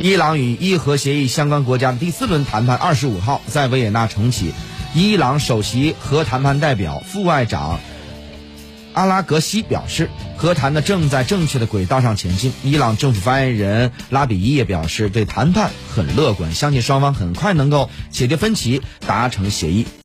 伊朗与伊核协议相关国家的第四轮谈判二十五号在维也纳重启。伊朗首席核谈判代表副外长阿拉格西表示，和谈呢正在正确的轨道上前进。伊朗政府发言人拉比伊也表示，对谈判很乐观，相信双方很快能够解决分歧，达成协议。